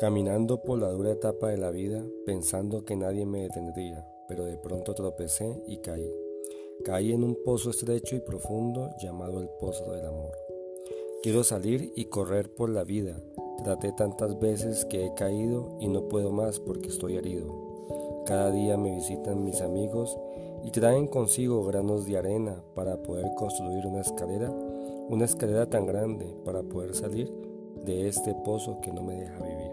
Caminando por la dura etapa de la vida, pensando que nadie me detendría, pero de pronto tropecé y caí. Caí en un pozo estrecho y profundo llamado el pozo del amor. Quiero salir y correr por la vida. Traté tantas veces que he caído y no puedo más porque estoy herido. Cada día me visitan mis amigos y traen consigo granos de arena para poder construir una escalera, una escalera tan grande para poder salir de este pozo que no me deja vivir.